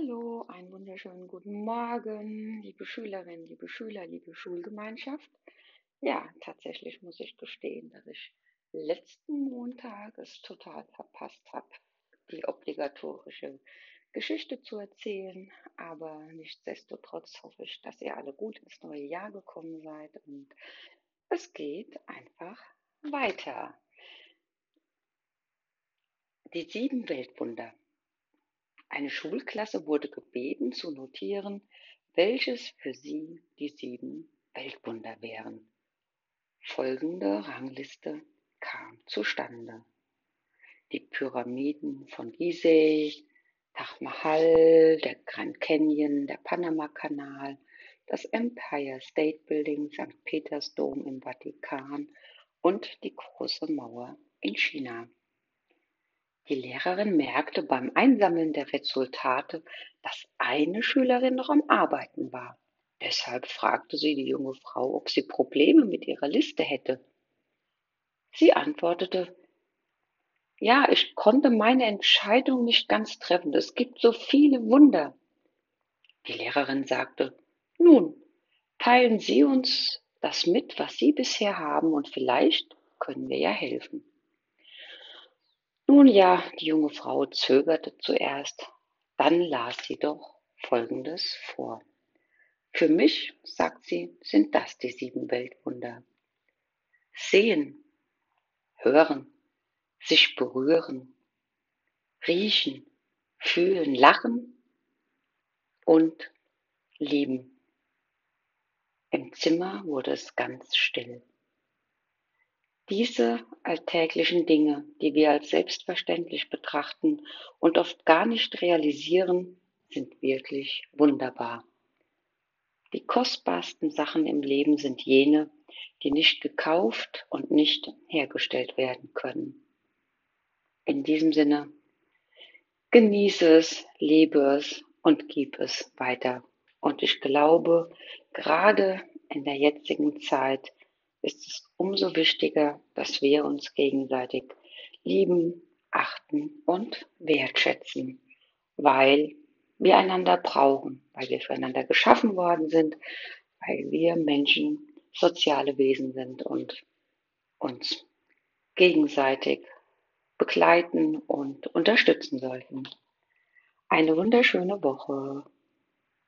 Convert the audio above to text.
Hallo, einen wunderschönen guten Morgen, liebe Schülerinnen, liebe Schüler, liebe Schulgemeinschaft. Ja, tatsächlich muss ich gestehen, dass ich letzten Montag es total verpasst habe, die obligatorische Geschichte zu erzählen. Aber nichtsdestotrotz hoffe ich, dass ihr alle gut ins neue Jahr gekommen seid und es geht einfach weiter. Die sieben Weltwunder. Eine Schulklasse wurde gebeten zu notieren, welches für sie die sieben Weltwunder wären. Folgende Rangliste kam zustande. Die Pyramiden von Gizeh, Taj Mahal, der Grand Canyon, der Panama-Kanal, das Empire State Building, St. Petersdom im Vatikan und die Große Mauer in China. Die Lehrerin merkte beim Einsammeln der Resultate, dass eine Schülerin noch am Arbeiten war. Deshalb fragte sie die junge Frau, ob sie Probleme mit ihrer Liste hätte. Sie antwortete, ja, ich konnte meine Entscheidung nicht ganz treffen. Es gibt so viele Wunder. Die Lehrerin sagte, nun, teilen Sie uns das mit, was Sie bisher haben, und vielleicht können wir ja helfen. Nun ja, die junge Frau zögerte zuerst, dann las sie doch Folgendes vor. Für mich, sagt sie, sind das die sieben Weltwunder. Sehen, hören, sich berühren, riechen, fühlen, lachen und lieben. Im Zimmer wurde es ganz still. Diese alltäglichen Dinge, die wir als selbstverständlich betrachten und oft gar nicht realisieren, sind wirklich wunderbar. Die kostbarsten Sachen im Leben sind jene, die nicht gekauft und nicht hergestellt werden können. In diesem Sinne, genieße es, lebe es und gib es weiter. Und ich glaube, gerade in der jetzigen Zeit ist es umso wichtiger, dass wir uns gegenseitig lieben, achten und wertschätzen, weil wir einander brauchen, weil wir füreinander geschaffen worden sind, weil wir Menschen soziale Wesen sind und uns gegenseitig begleiten und unterstützen sollten. Eine wunderschöne Woche.